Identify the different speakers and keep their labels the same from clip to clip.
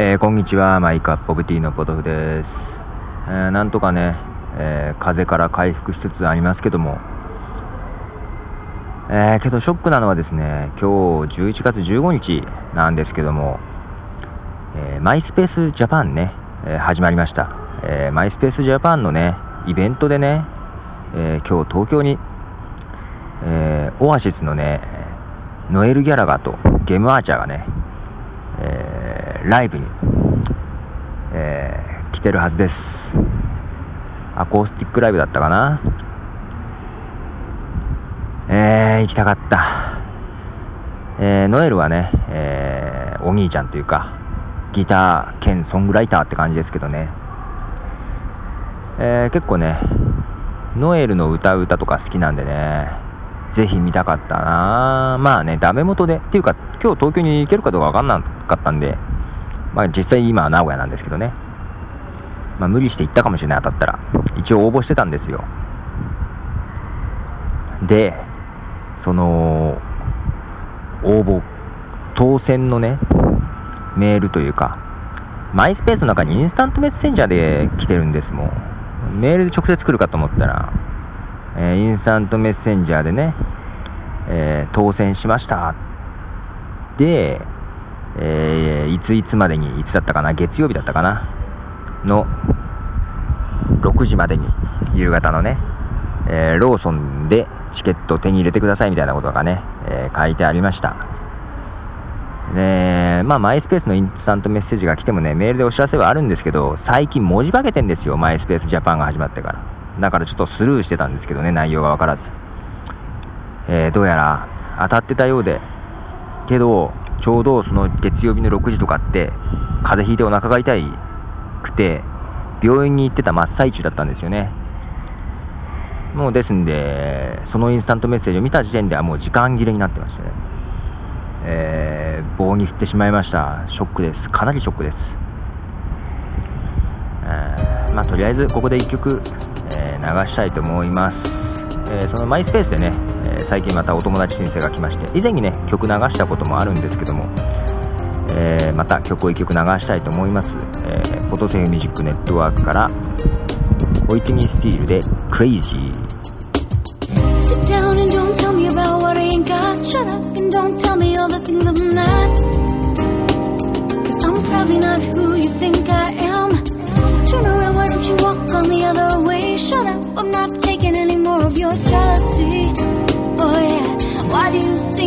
Speaker 1: えー、こんにちは、マイカップオブティーのポトフです。えー、なんとかね、えー、風邪から回復しつつありますけども、え、けどショックなのはですね、今日11月15日なんですけども、え、マイスペースジャパンね、え、始まりました。えマイスペースジャパンのね、イベントでね、え今日東京に、えオアシスのね、ノエル・ギャラガーとゲームアーチャーがね、え、ライブに、えー、来てるはずです。アコースティックライブだったかな。えー、行きたかった。えー、ノエルはね、えー、お兄ちゃんというか、ギター兼ソングライターって感じですけどね。えー、結構ね、ノエルの歌う歌とか好きなんでね、ぜひ見たかったなまあね、ダメ元で、っていうか、今日東京に行けるかどうかわかんなかったんで、まあ実際今は名古屋なんですけどね。まあ無理して行ったかもしれない、当たったら。一応応募してたんですよ。で、その、応募、当選のね、メールというか、マイスペースの中にインスタントメッセンジャーで来てるんですもん。メールで直接来るかと思ったら、えインスタントメッセンジャーでね、えー、当選しました。で、えー、いついつまでに、いつだったかな、月曜日だったかな、の6時までに、夕方のね、えー、ローソンでチケットを手に入れてくださいみたいなことがね、え書いてありました。で、まあ、マイスペースのインスタントメッセージが来てもね、メールでお知らせはあるんですけど、最近文字化けてんですよ、マイスペースジャパンが始まってから。だからちょっとスルーしてたんですけどね、内容がわからず。えー、どうやら当たってたようで、けど、ちょうどその月曜日の6時とかって、風邪ひいてお腹が痛いくて、病院に行ってた真っ最中だったんですよね。もうですんで、そのインスタントメッセージを見た時点ではもう時間切れになってましたね。えー、棒に振ってしまいました。ショックです。かなりショックです。えー、まあ、とりあえずここで1曲、えー、流したいと思います。えー、そのマイスペースでね、え最近またお友達申請が来まして、以前にね、曲流したこともあるんですけども、えまた曲を1曲流したいと思います。えフォトセーフミュージックネットワークから、ホイットニー・スティールで Crazy Sit down and don't tell me about what I ain't got Shut up and don't tell me all the things I'm not Cause I'm probably not who you think I am Turn around, why don't you walk on the other way Shut up, I'm not taking any more of your jealousy. Oh yeah, why do you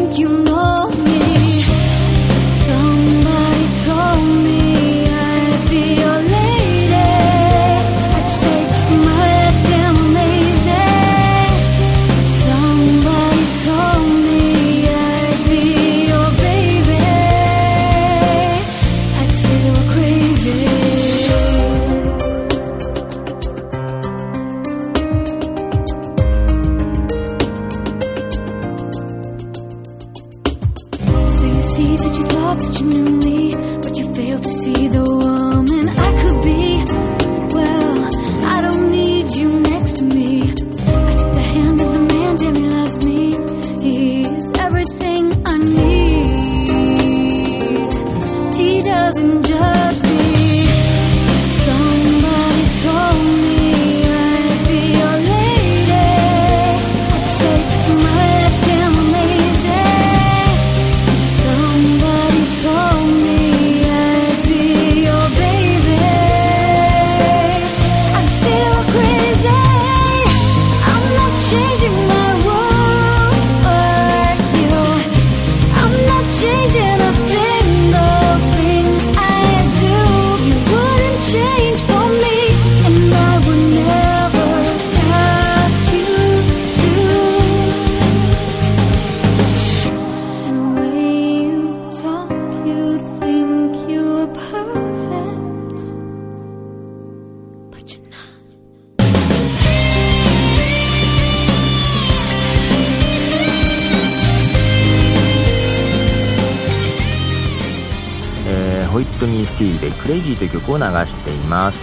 Speaker 1: という曲を流しています。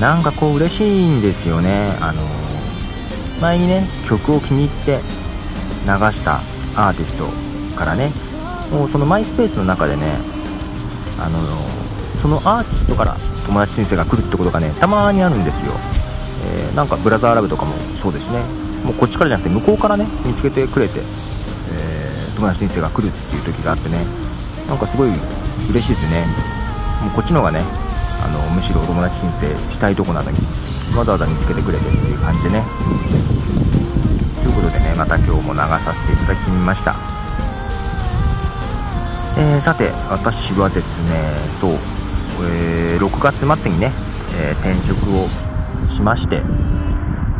Speaker 1: なんかこう嬉しいんですよね。あの前にね、曲を気に入って流したアーティストからね、もうそのマイスペースの中でね、あのそのアーティストから友達申請が来るってことがねたまにあるんですよ、えー、なんかブラザーラブとかもそうですね。もうこっちからじゃなくて向こうからね見つけてくれて、えー、友達申請が来るっていう時があってね。なんかすごい嬉しいですね。もうこっちの方がねあのむしろお友達申請したいとこなのにわざわざ見つけてくれてっていう感じでね。ということでねまた今日も流させていただきました、えー、さて私はですねと、えー、6月末にね、えー、転職をしまして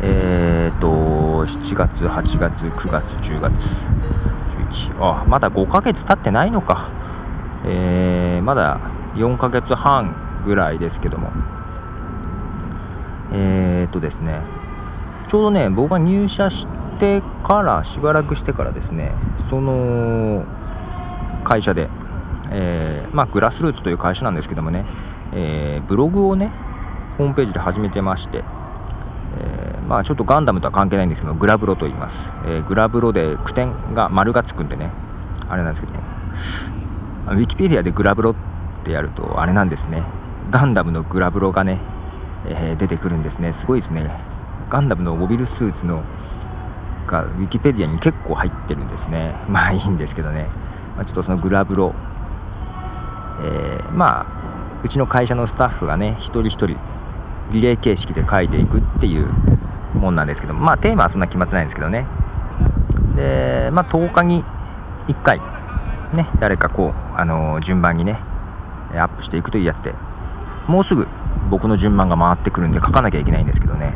Speaker 1: えーと7月8月9月10月11あまだ5ヶ月経ってないのか。えー、まだ4ヶ月半ぐらいですけどもえー、っとですね、ちょうどね、僕が入社してから、しばらくしてからですね、その会社で、えー、まあ、グラスルーツという会社なんですけどもね、えー、ブログをね、ホームページで始めてまして、えまあ、ちょっとガンダムとは関係ないんですけど、グラブロと言います。えグラブロで句点が丸がつくんでね、あれなんですけどね、ウィキペディアでグラブロってやると、あれなんですね、ガンダムのグラブロがね、えー、出てくるんですね、すごいですね、ガンダムのモビルスーツのがウィキペディアに結構入ってるんですね、まあいいんですけどね、まあ、ちょっとそのグラブロ、えー、まあ、うちの会社のスタッフがね、一人一人、リレー形式で書いていくっていうもんなんですけどまあテーマはそんな決まってないんですけどね、でまあ、10日に1回、ね、誰かこう、あのー、順番にね、アップしていくというやつで、もうすぐ僕の順番が回ってくるんで書かなきゃいけないんですけどね、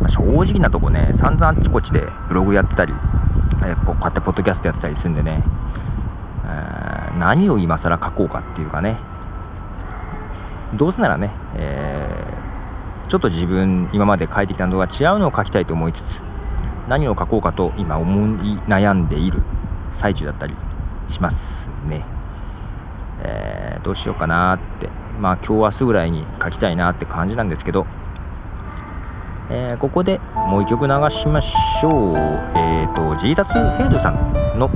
Speaker 1: まあ、正直なとこね、散々あっちこっちでブログやってたり、えー、こうやってポッドキャストやってたりするんでね、え、何を今更書こうかっていうかね、どうせならね、えー、ちょっと自分、今まで書いてきたのが違うのを書きたいと思いつつ、何を書こうかと今思い悩んでいる最中だったりしますね。えー、どうしようかなって、まあ今日明日ぐらいに書きたいなって感じなんですけど、えー、ここでもう一曲流しましょう。え、ー、と、ジーダス・ヘイルさんの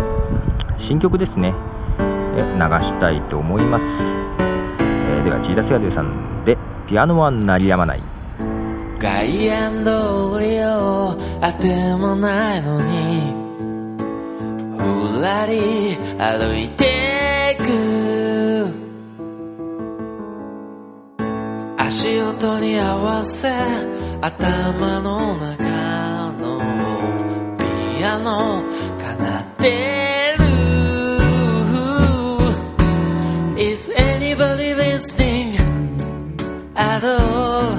Speaker 1: 新曲ですね、え流したいと思います。えー、では、ジーダス・ヘイルさんで、ピアノは鳴りやまない。
Speaker 2: 外苑通りをあてもないのにふらり歩いて音に合わせ頭の中のピアノ奏ってる Is anybody listening at all?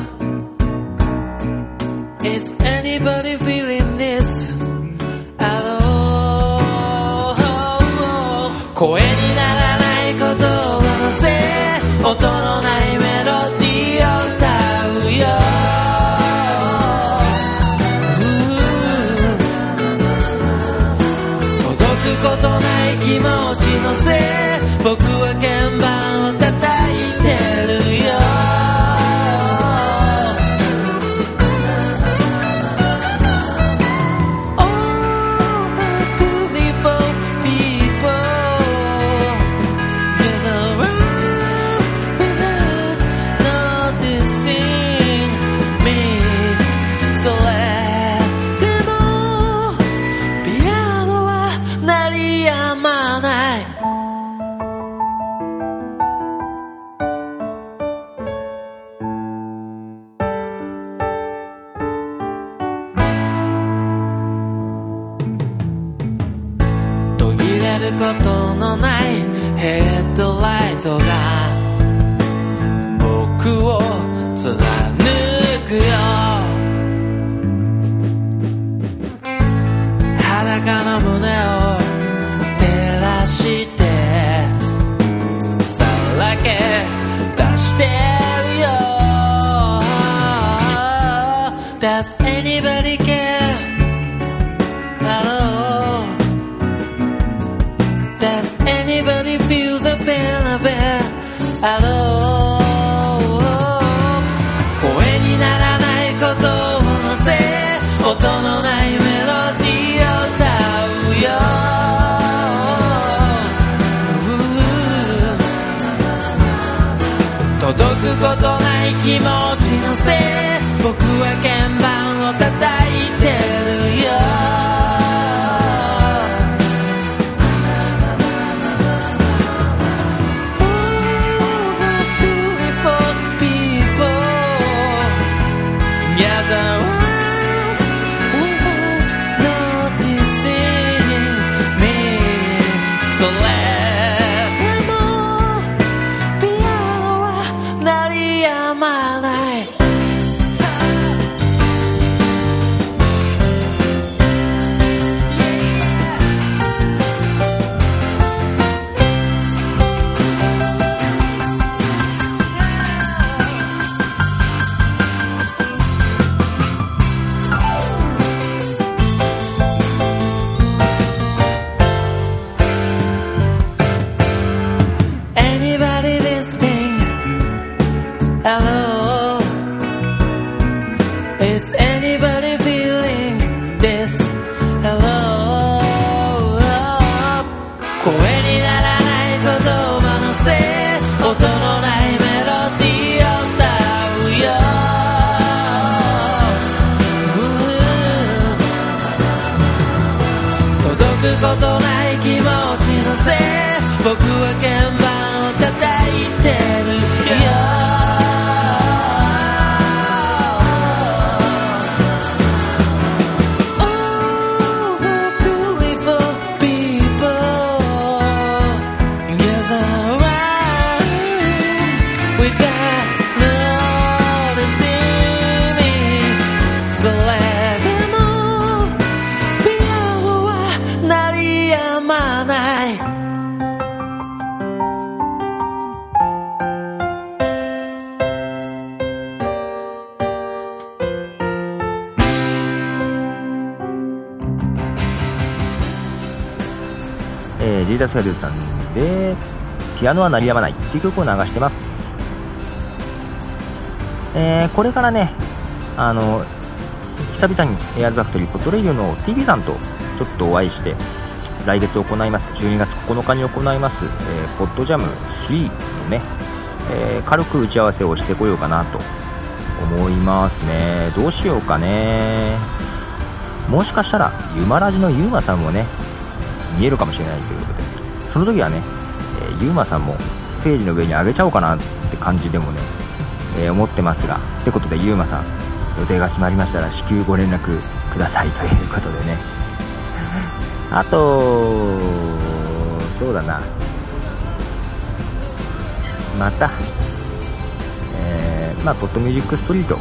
Speaker 2: Is anybody feeling this at all? 声にならく音のないメロディーを歌うよ。届くことない気持ちのせい。僕は懸命
Speaker 1: えー、ジーダスフェルさんで、ピアノは鳴りやまないっていう曲を流してます。えー、これからね、あの、久々にエアーズファクトリーポトレイユの TV さんとちょっとお会いして、来月行います、12月9日に行います、えー、ポッドジャム3のね、えー軽く打ち合わせをしてこようかなと思いますね。どうしようかね。もしかしたら、ユマラジのユーマさんもね、見えるかもしれないということで、その時はね、えー、ゆうまさんもページの上に上げちゃおうかなって感じでもね、えー思ってますが、ってことでゆうまさん、予定が決まりましたら至急ご連絡くださいということでね。あと、そうだな、また、えーまあ、ポッドミュージックストリート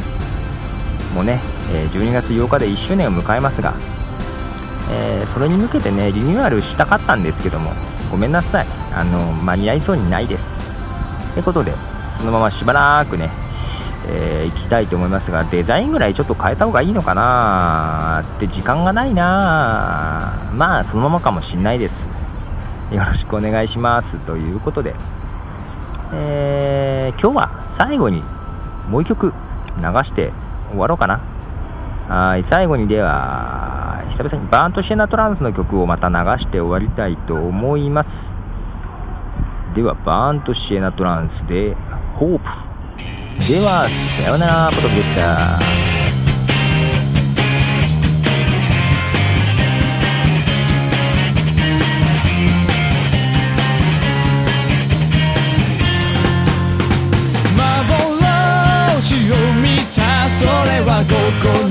Speaker 1: もね、えー12月8日で1周年を迎えますが、えーそれに向けてねリニューアルしたかったんですけどもごめんなさい。あの間に合いそうにないです。ってことでそのまましばらくね、えー行きたいと思いますがデザインぐらいちょっと変えた方がいいのかな？って時間がないな。まあそのままかもしんないです。よろしくお願いします。ということで、えー今日は最後にもう一曲流して終わろうかな。はい、最後にでは、久々にバーンとシェナトランスの曲をまた流して終わりたいと思います。では、バーンとシェナトランスで、ホープ。では、さようなら、ポトフでした。
Speaker 3: それは午後の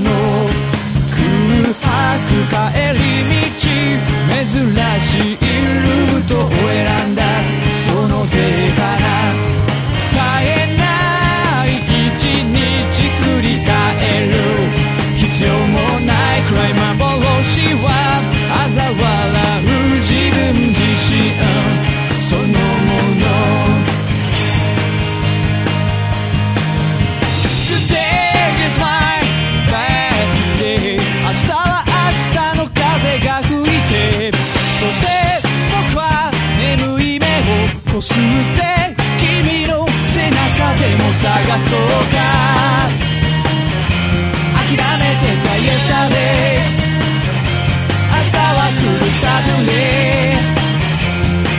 Speaker 3: 空白帰り道珍しいルートを選んだ。そのせいかな吸って君の背中でも探そうか。諦めてたイエスタデ明日は来るさとね。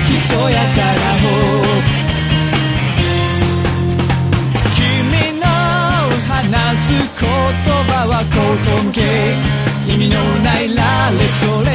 Speaker 3: ひそやかな方。君の話す言葉は高等系意味のない羅列それ